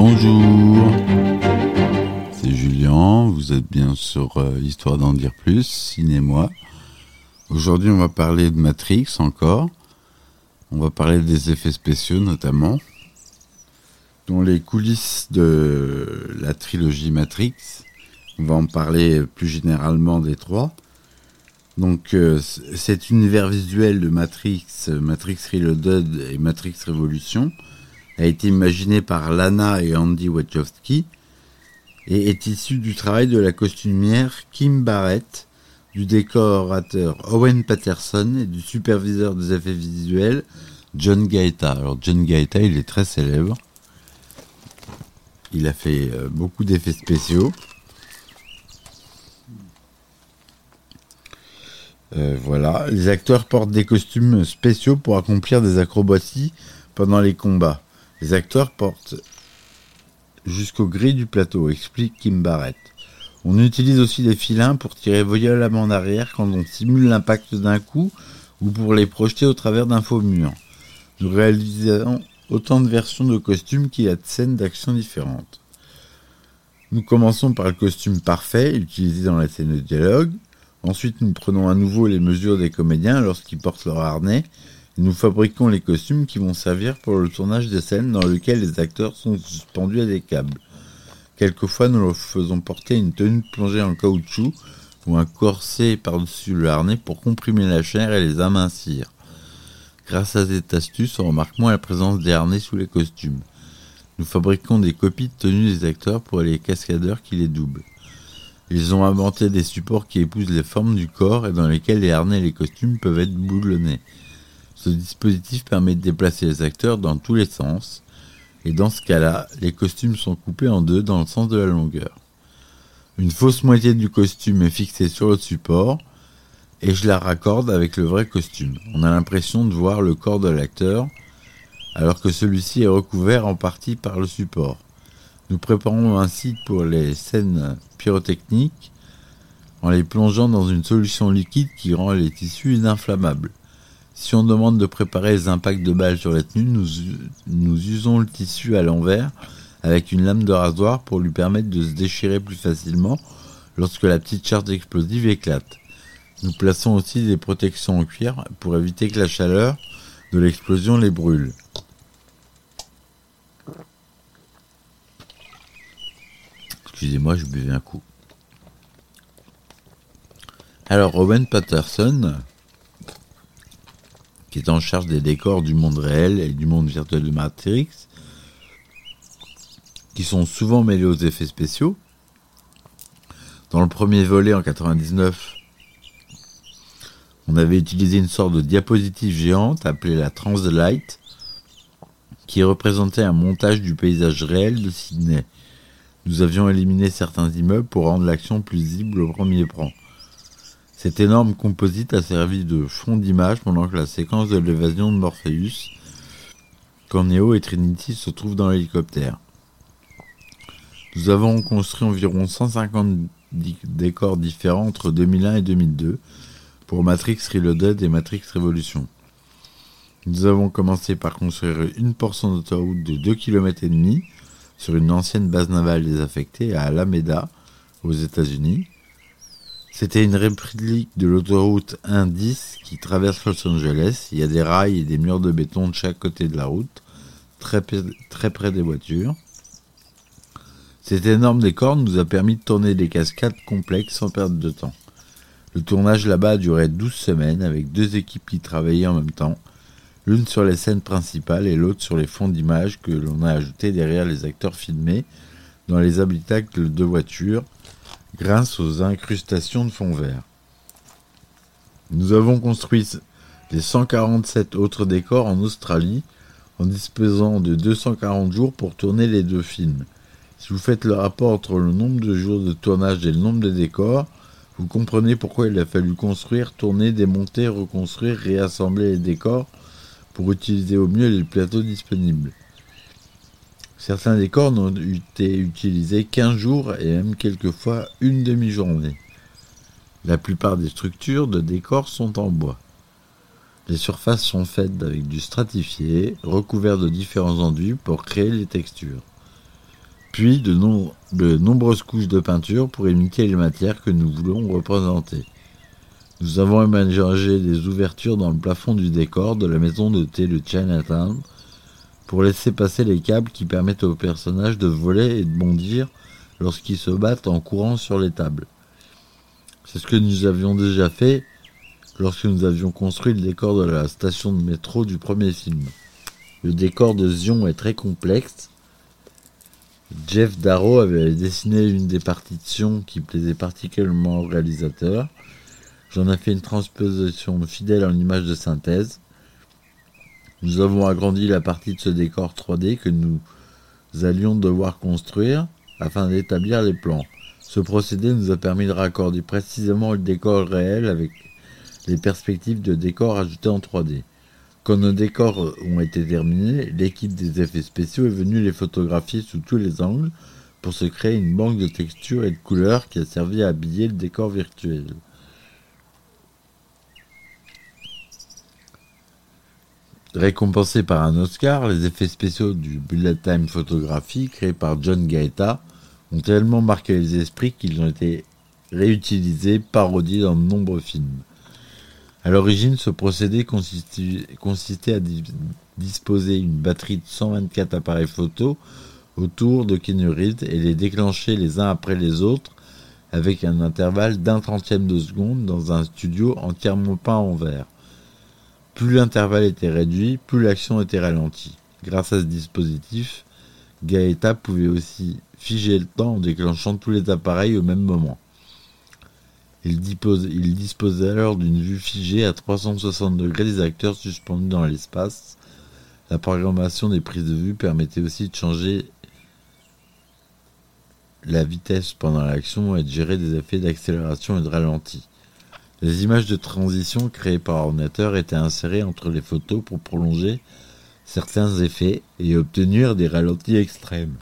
Bonjour, c'est Julien, vous êtes bien sur euh, Histoire d'en dire plus, ciné-moi. Aujourd'hui on va parler de Matrix encore, on va parler des effets spéciaux notamment, dont les coulisses de la trilogie Matrix, on va en parler plus généralement des trois. Donc euh, cet univers visuel de Matrix, Matrix Reloaded et Matrix Revolution a été imaginé par Lana et Andy Wachowski et est issu du travail de la costumière Kim Barrett, du décorateur Owen Patterson et du superviseur des effets visuels John Gaeta. Alors John Gaeta, il est très célèbre. Il a fait euh, beaucoup d'effets spéciaux. Euh, voilà, les acteurs portent des costumes spéciaux pour accomplir des acrobaties pendant les combats. Les acteurs portent jusqu'au gris du plateau, explique Kim Barrett. On utilise aussi des filins pour tirer violemment en arrière quand on simule l'impact d'un coup ou pour les projeter au travers d'un faux mur. Nous réalisons autant de versions de costumes qu'il y a de scènes d'action différentes. Nous commençons par le costume parfait utilisé dans la scène de dialogue. Ensuite, nous prenons à nouveau les mesures des comédiens lorsqu'ils portent leur harnais nous fabriquons les costumes qui vont servir pour le tournage des scènes dans lesquelles les acteurs sont suspendus à des câbles. Quelquefois, nous leur faisons porter une tenue plongée en caoutchouc ou un corset par-dessus le harnais pour comprimer la chair et les amincir. Grâce à cette astuce, on remarque moins la présence des harnais sous les costumes. Nous fabriquons des copies de tenues des acteurs pour les cascadeurs qui les doublent. Ils ont inventé des supports qui épousent les formes du corps et dans lesquels les harnais et les costumes peuvent être boulonnés. Ce dispositif permet de déplacer les acteurs dans tous les sens, et dans ce cas-là, les costumes sont coupés en deux dans le sens de la longueur. Une fausse moitié du costume est fixée sur le support, et je la raccorde avec le vrai costume. On a l'impression de voir le corps de l'acteur, alors que celui-ci est recouvert en partie par le support. Nous préparons ainsi pour les scènes pyrotechniques en les plongeant dans une solution liquide qui rend les tissus ininflammables. Si on demande de préparer les impacts de balles sur la tenue, nous, usons le tissu à l'envers avec une lame de rasoir pour lui permettre de se déchirer plus facilement lorsque la petite charge explosive éclate. Nous plaçons aussi des protections en cuir pour éviter que la chaleur de l'explosion les brûle. Excusez-moi, je buvais un coup. Alors, Owen Patterson, qui est en charge des décors du monde réel et du monde virtuel de Matrix, qui sont souvent mêlés aux effets spéciaux. Dans le premier volet en 99, on avait utilisé une sorte de diapositive géante appelée la Translight, qui représentait un montage du paysage réel de Sydney. Nous avions éliminé certains immeubles pour rendre l'action plus visible au premier plan. Cet énorme composite a servi de fond d'image pendant que la séquence de l'évasion de Morpheus, quand et Trinity se trouvent dans l'hélicoptère. Nous avons construit environ 150 décors différents entre 2001 et 2002 pour Matrix Reloaded et Matrix Revolution. Nous avons commencé par construire une portion d'autoroute de 2 km et demi sur une ancienne base navale désaffectée à Alameda, aux États-Unis. C'était une réplique de l'autoroute 110 qui traverse Los Angeles. Il y a des rails et des murs de béton de chaque côté de la route, très, très près des voitures. Cet énorme décor nous a permis de tourner des cascades complexes sans perdre de temps. Le tournage là-bas a duré 12 semaines avec deux équipes qui travaillaient en même temps l'une sur les scènes principales et l'autre sur les fonds d'images que l'on a ajoutés derrière les acteurs filmés dans les habitacles de voitures grâce aux incrustations de fond vert. Nous avons construit les 147 autres décors en Australie en disposant de 240 jours pour tourner les deux films. Si vous faites le rapport entre le nombre de jours de tournage et le nombre de décors, vous comprenez pourquoi il a fallu construire, tourner, démonter, reconstruire, réassembler les décors pour utiliser au mieux les plateaux disponibles. Certains décors n'ont été utilisés qu'un jour et même quelquefois une demi-journée. La plupart des structures de décors sont en bois. Les surfaces sont faites avec du stratifié, recouvert de différents enduits pour créer les textures. puis de, de nombreuses couches de peinture pour imiter les matières que nous voulons représenter. Nous avons aménagé des ouvertures dans le plafond du décor de la maison de thé de Chinatown pour laisser passer les câbles qui permettent aux personnages de voler et de bondir lorsqu'ils se battent en courant sur les tables. C'est ce que nous avions déjà fait lorsque nous avions construit le décor de la station de métro du premier film. Le décor de Zion est très complexe. Jeff Darrow avait dessiné une des partitions qui plaisait particulièrement au réalisateur. J'en ai fait une transposition fidèle en image de synthèse. Nous avons agrandi la partie de ce décor 3D que nous allions devoir construire afin d'établir les plans. Ce procédé nous a permis de raccorder précisément le décor réel avec les perspectives de décor ajoutées en 3D. Quand nos décors ont été terminés, l'équipe des effets spéciaux est venue les photographier sous tous les angles pour se créer une banque de textures et de couleurs qui a servi à habiller le décor virtuel. Récompensés par un Oscar, les effets spéciaux du Bullet Time Photographie, créés par John Gaeta, ont tellement marqué les esprits qu'ils ont été réutilisés, parodiés dans de nombreux films. À l'origine, ce procédé consistait à disposer une batterie de 124 appareils photo autour de Keanu et les déclencher les uns après les autres avec un intervalle d'un trentième de seconde dans un studio entièrement peint en vert. Plus l'intervalle était réduit, plus l'action était ralentie. Grâce à ce dispositif, Gaeta pouvait aussi figer le temps en déclenchant tous les appareils au même moment. Il, disposait alors d'une vue figée à 360 degrés des acteurs suspendus dans l'espace. La programmation des prises de vue permettait aussi de changer la vitesse pendant l'action et de gérer des effets d'accélération et de ralenti. Les images de transition créées par ordinateur étaient insérées entre les photos pour prolonger certains effets et obtenir des ralentis extrêmes,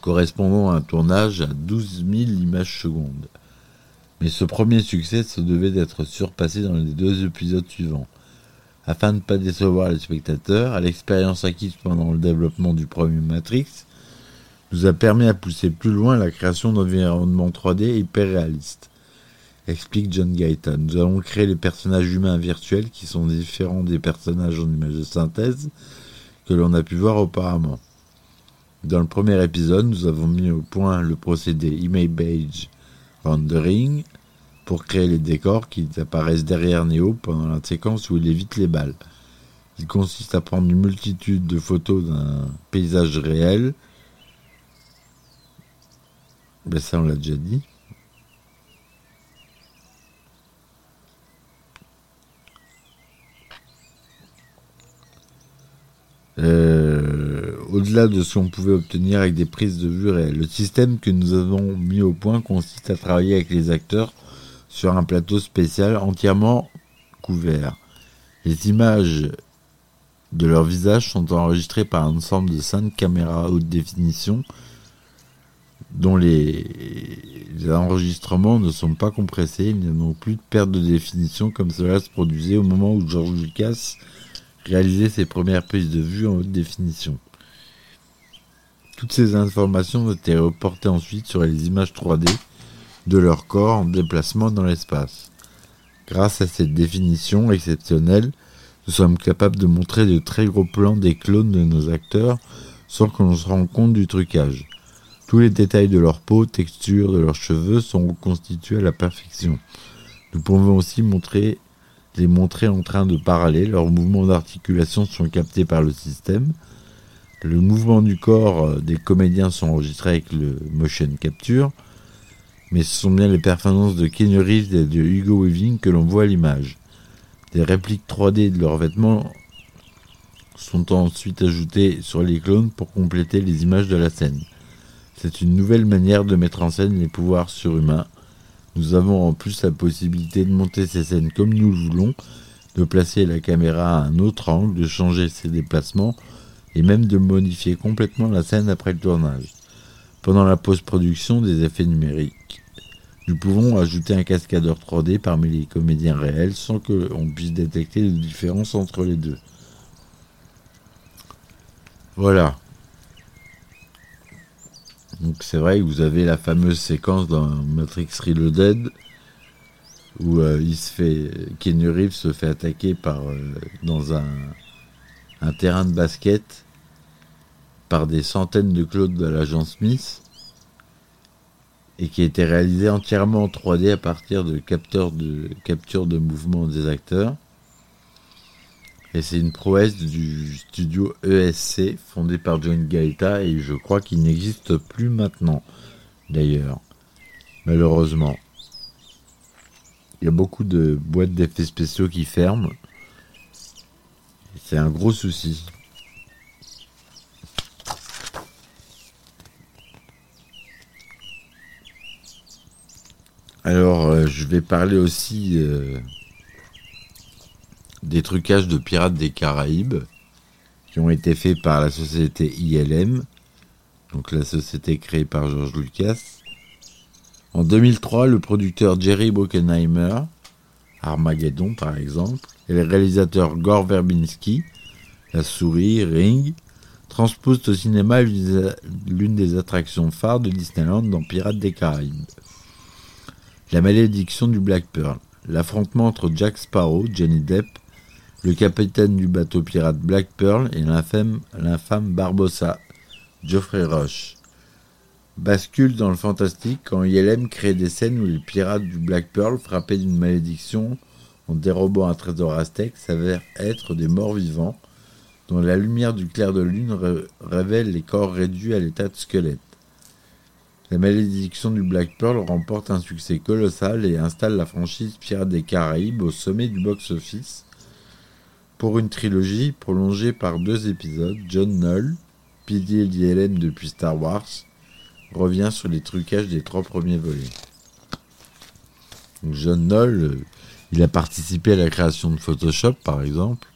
correspondant à un tournage à 12 000 images secondes. Mais ce premier succès se devait d'être surpassé dans les deux épisodes suivants. Afin de ne pas décevoir les spectateurs, l'expérience acquise pendant le développement du premier Matrix nous a permis à pousser plus loin la création d'environnements 3D hyper réalistes explique John Gaeta. Nous allons créer les personnages humains virtuels qui sont différents des personnages en image de synthèse que l'on a pu voir auparavant. Dans le premier épisode, nous avons mis au point le procédé Image Rendering pour créer les décors qui apparaissent derrière Neo pendant la séquence où il évite les balles. Il consiste à prendre une multitude de photos d'un paysage réel. Ben ça, on l'a déjà dit. Euh, au-delà de ce qu'on pouvait obtenir avec des prises de vue réelles. Le système que nous avons mis au point consiste à travailler avec les acteurs sur un plateau spécial entièrement couvert. Les images de leur visage sont enregistrées par un ensemble de cinq caméras haute définition dont les, enregistrements ne sont pas compressés, il n'y a donc plus de perte de définition comme cela se produisait au moment où George Lucas réaliser ses premières prises de vue en haute définition. Toutes ces informations été reportées ensuite sur les images 3D de leur corps en déplacement dans l'espace. Grâce à cette définition exceptionnelle, nous sommes capables de montrer de très gros plans des clones de nos acteurs sans que l'on se rende compte du trucage. Tous les détails de leur peau, texture, de leurs cheveux sont reconstitués à la perfection. Nous pouvons aussi montrer les montrer en train de parler. Leurs mouvements d'articulation sont captés par le système. Le mouvement du corps euh, des comédiens sont enregistrés avec le motion capture. Mais ce sont bien les performances de Kenny Reeves et de Hugo Weaving que l'on voit à l'image. Des répliques 3D de leurs vêtements sont ensuite ajoutées sur les clones pour compléter les images de la scène. C'est une nouvelle manière de mettre en scène les pouvoirs surhumains nous avons en plus la possibilité de monter ces scènes comme nous le voulons, de placer la caméra à un autre angle, de changer ses déplacements et même de modifier complètement la scène après le tournage. Pendant la post-production des effets numériques, nous pouvons ajouter un cascadeur 3D parmi les comédiens réels sans que l'on puisse détecter de différence entre les deux. Voilà. Donc c'est vrai que vous avez la fameuse séquence dans Matrix Reloaded où euh, il se fait, Reeves se fait attaquer par euh, dans un, terrain de basket par des centaines de Claude de l'agent Smith et qui a été réalisé entièrement en 3D à partir de capteurs de capture de mouvement des acteurs. Et c'est une prouesse du studio ESC fondé par John Gaeta et je crois qu'il n'existe plus maintenant d'ailleurs. Malheureusement. Il y a beaucoup de boîtes d'effets spéciaux qui ferment. C'est un gros souci. Alors, euh, je vais parler aussi euh, des trucages de Pirates des Caraïbes qui ont été faits par la société ILM, donc la société créée par George Lucas. En 2003, le producteur Jerry Bruckheimer, Armageddon par exemple, et le réalisateur Gore Verbinski, La Souris, Ring, transposent au cinéma l'une des attractions phares de Disneyland dans Pirates des Caraïbes. La malédiction du Black Pearl. L'affrontement entre Jack Sparrow, Johnny Depp, le capitaine du bateau pirate Black Pearl et l'infâme Barbossa, Geoffrey Rush. Bascule dans le fantastique quand ILM crée des scènes où les pirates du Black Pearl, frappés d'une malédiction en dérobant un trésor aztèque, s'avèrent être des morts vivants, dont la lumière du clair de lune révèle les corps réduits à l'état de squelette. La malédiction du Black Pearl remporte un succès colossal et installe la franchise Pirates des Caraïbes au sommet du box-office. Pour une trilogie prolongée par deux épisodes, John Null, pilier d'ILM depuis Star Wars, revient sur les trucages des trois premiers volets. John Null, euh, il a participé à la création de Photoshop par exemple.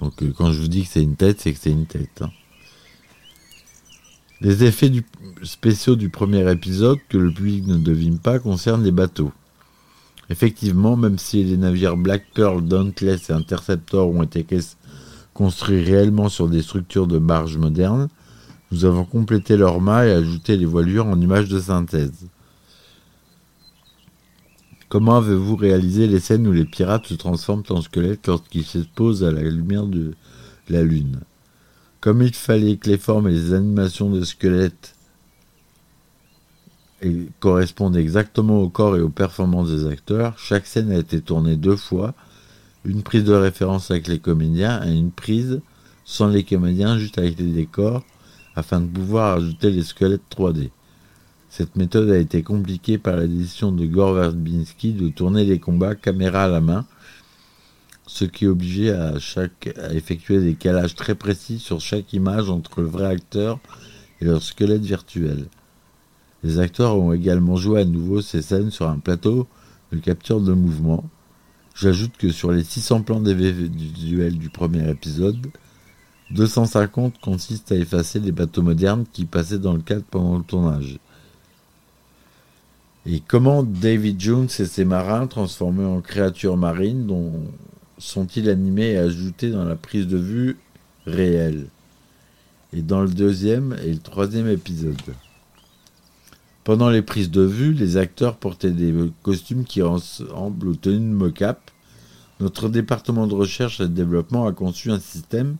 Donc euh, quand je vous dis que c'est une tête, c'est que c'est une tête. Hein. Les effets spéciaux du premier épisode, que le public ne devine pas, concernent les bateaux. Effectivement, même si les navires Black Pearl, Dauntless et Interceptor ont été construits réellement sur des structures de barges modernes, nous avons complété leur mât et ajouté les voilures en images de synthèse. Comment avez-vous réalisé les scènes où les pirates se transforment en squelettes lorsqu'ils s'exposent à la lumière de la lune? Comme il fallait que les formes et les animations de squelettes correspondent exactement au corps et aux performances des acteurs, chaque scène a été tournée deux fois, une prise de référence avec les comédiens et une prise sans les comédiens, juste avec les décors, afin de pouvoir ajouter les squelettes 3D. Cette méthode a été compliquée par la décision de Gore Verbinski de tourner les combats caméra à la main, ce qui obligeait à, chaque, à effectuer des calages très précis sur chaque image entre le vrai acteur et leur squelette virtuel. Les acteurs ont également joué à nouveau ces scènes sur un plateau de capture de mouvement. J'ajoute que sur les 600 plans visuels du premier épisode, 250 consistent à effacer les bateaux modernes qui passaient dans le cadre pendant le tournage. Et comment David Jones et ses marins, transformés en créatures marines sont-ils animés et ajoutés dans la prise de vue réelle? Et dans le deuxième et le troisième épisode. Pendant les prises de vue, les acteurs portaient des costumes qui ressemblent aux tenues de mocap. Notre département de recherche et de développement a conçu un système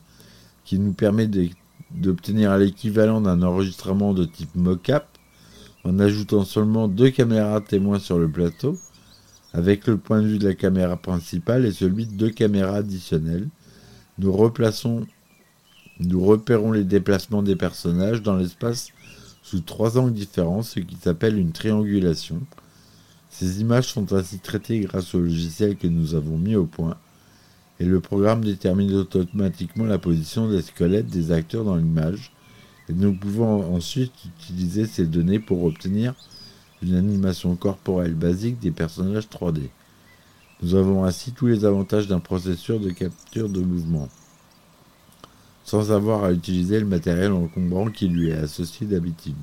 qui nous permet d'obtenir l'équivalent d'un enregistrement de type mocap en ajoutant seulement deux caméras témoins sur le plateau avec le point de vue de la caméra principale et celui de deux caméras additionnelles. Nous nous repérons les déplacements des personnages dans l'espace sous trois angles différents, ce qui s'appelle une triangulation. Ces images sont ainsi traitées grâce au logiciel que nous avons mis au point, et le programme détermine automatiquement la position des squelettes des acteurs dans l'image, et nous pouvons ensuite utiliser ces données pour obtenir une animation corporelle basique des personnages 3D. Nous avons ainsi tous les avantages d'un processeur de capture de mouvement, sans avoir à utiliser le matériel encombrant qui lui est associé d'habitude,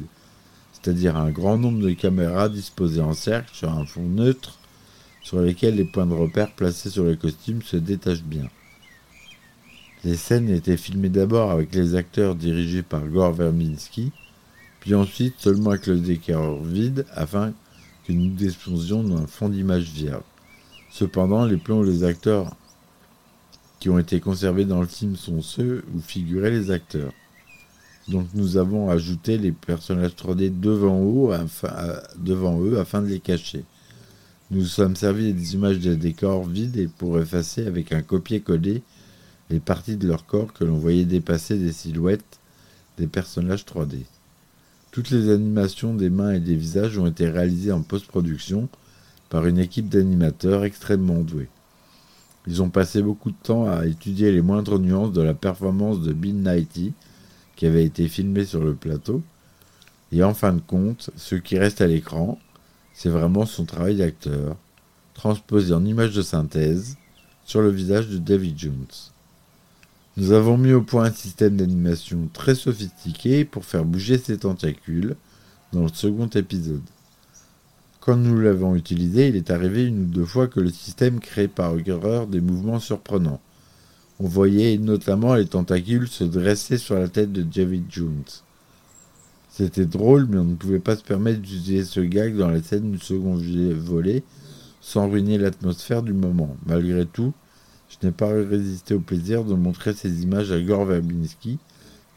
c'est-à-dire un grand nombre de caméras disposées en cercle sur un fond neutre sur lesquels les points de repère placés sur les costumes se détachent bien. Les scènes étaient filmées d'abord avec les acteurs dirigés par Gore Verbinski, puis ensuite seulement avec le décor vide afin que nous disposions d'un fond d'image vierge. Cependant, les plans où les acteurs qui ont été conservés dans le film sont ceux où figuraient les acteurs. Donc nous avons ajouté les personnages 3D devant eux, afin, de les cacher. Nous nous sommes servis des images des décors vides et pour effacer avec un copier-coller les parties de leur corps que l'on voyait dépasser des silhouettes des personnages 3D. Toutes les animations des mains et des visages ont été réalisées en post-production par une équipe d'animateurs extrêmement doués. Ils ont passé beaucoup de temps à étudier les moindres nuances de la performance de Bill Nighy, qui avait été filmé sur le plateau. Et en fin de compte, ce qui reste à l'écran, c'est vraiment son travail d'acteur, transposé en image de synthèse sur le visage de David Jones. Nous avons mis au point un système d'animation très sophistiqué pour faire bouger ses tentacules dans le second épisode. Quand nous l'avons utilisé, il est arrivé une ou deux fois que le système créait par erreur des mouvements surprenants. On voyait notamment les tentacules se dresser sur la tête de David Jones. C'était drôle, mais on ne pouvait pas se permettre d'utiliser ce gag dans la scène du second volet sans ruiner l'atmosphère du moment. Malgré tout, je n'ai pas résisté au plaisir de montrer ces images à Gore Verbinski,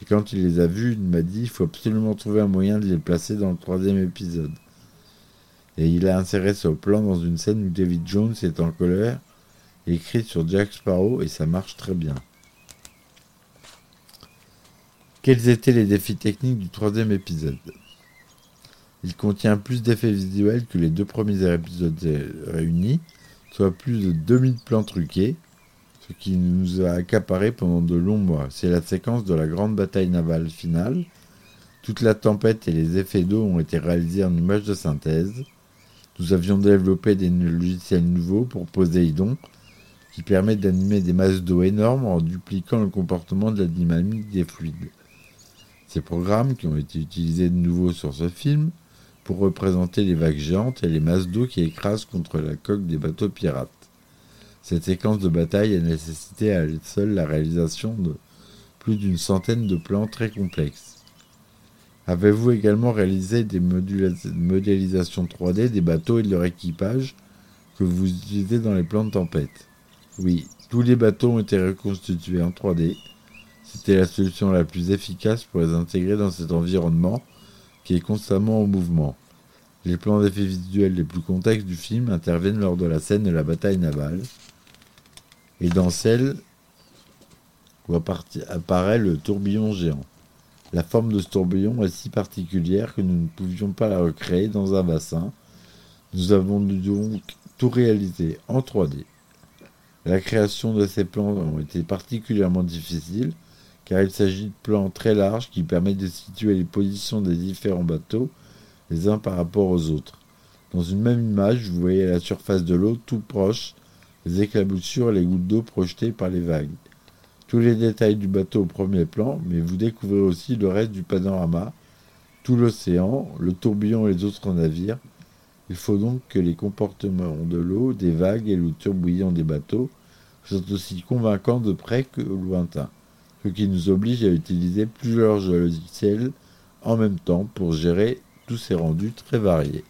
et quand il les a vues, il m'a dit il faut absolument trouver un moyen de les placer dans le troisième épisode. Et il a inséré ce plan dans une scène où David Jones est en colère, écrit sur Jack Sparrow, et ça marche très bien. Quels étaient les défis techniques du troisième épisode? Il contient plus d'effets visuels que les deux premiers épisodes réunis, soit plus de 2000 plans truqués, qui nous a accaparé pendant de longs mois. C'est la séquence de la grande bataille navale finale. Toute la tempête et les effets d'eau ont été réalisés en images de synthèse. Nous avions développé des logiciels nouveaux pour Poséidon qui permettent d'animer des masses d'eau énormes en dupliquant le comportement de la dynamique des fluides. Ces programmes, qui ont été utilisés de nouveau sur ce film, pour représenter les vagues géantes et les masses d'eau qui écrasent contre la coque des bateaux pirates. Cette séquence de bataille a nécessité à elle seule la réalisation de plus d'une centaine de plans très complexes. Avez-vous également réalisé des modélisations 3D des bateaux et de leur équipage que vous utilisez dans les plans de tempête? Oui, tous les bateaux ont été reconstitués en 3D. C'était la solution la plus efficace pour les intégrer dans cet environnement qui est constamment en mouvement. Les plans d'effets visuels les plus complexes du film interviennent lors de la scène de la bataille navale, et dans celle où apparaît le tourbillon géant. La forme de ce tourbillon est si particulière que nous ne pouvions pas la recréer dans un bassin. Nous avons donc tout réalisé en 3D. La création de ces plans a été particulièrement difficile car il s'agit de plans très larges qui permettent de situer les positions des différents bateaux les uns par rapport aux autres. Dans une même image, vous voyez la surface de l'eau tout proche les éclaboussures et les gouttes d'eau projetées par les vagues. Tous les détails du bateau au premier plan, mais vous découvrez aussi le reste du panorama, tout l'océan, le tourbillon et les autres navires. Il faut donc que les comportements de l'eau, des vagues et le tourbillon des bateaux soient aussi convaincants de près que lointain, ce qui nous oblige à utiliser plusieurs logiciels en même temps pour gérer tous ces rendus très variés.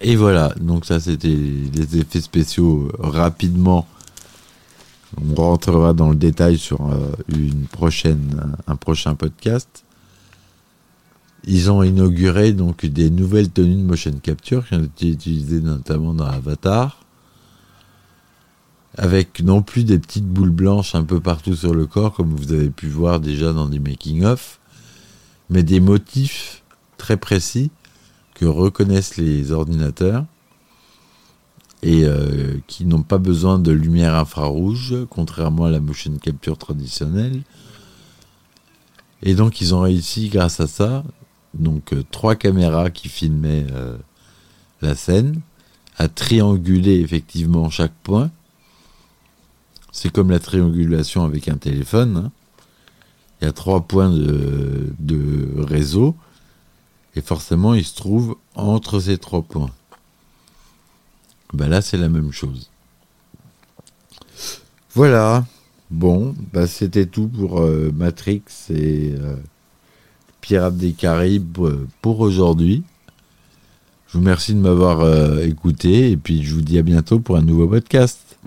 Et voilà, donc ça c'était les effets spéciaux rapidement. On rentrera dans le détail sur euh, un prochain podcast. Ils ont inauguré donc des nouvelles tenues de motion capture qui ont été utilisées notamment dans Avatar. Avec non plus des petites boules blanches un peu partout sur le corps, comme vous avez pu voir déjà dans des making-of, mais des motifs très précis que reconnaissent les ordinateurs et euh, qui n'ont pas besoin de lumière infrarouge, contrairement à la motion capture traditionnelle. Et donc ils ont réussi grâce à ça, donc euh, trois caméras qui filmaient euh, la scène, à trianguler effectivement chaque point. C'est comme la triangulation avec un téléphone. Hein. Il y a trois points de, de réseau et forcément, il se trouve entre ces trois points. Ben là, c'est la même chose. Voilà. Bon, bah c'était tout pour euh, Matrix et euh, Pirates des Caraïbes euh, pour aujourd'hui. Je vous remercie de m'avoir écouté et puis je vous dis à bientôt pour un nouveau podcast.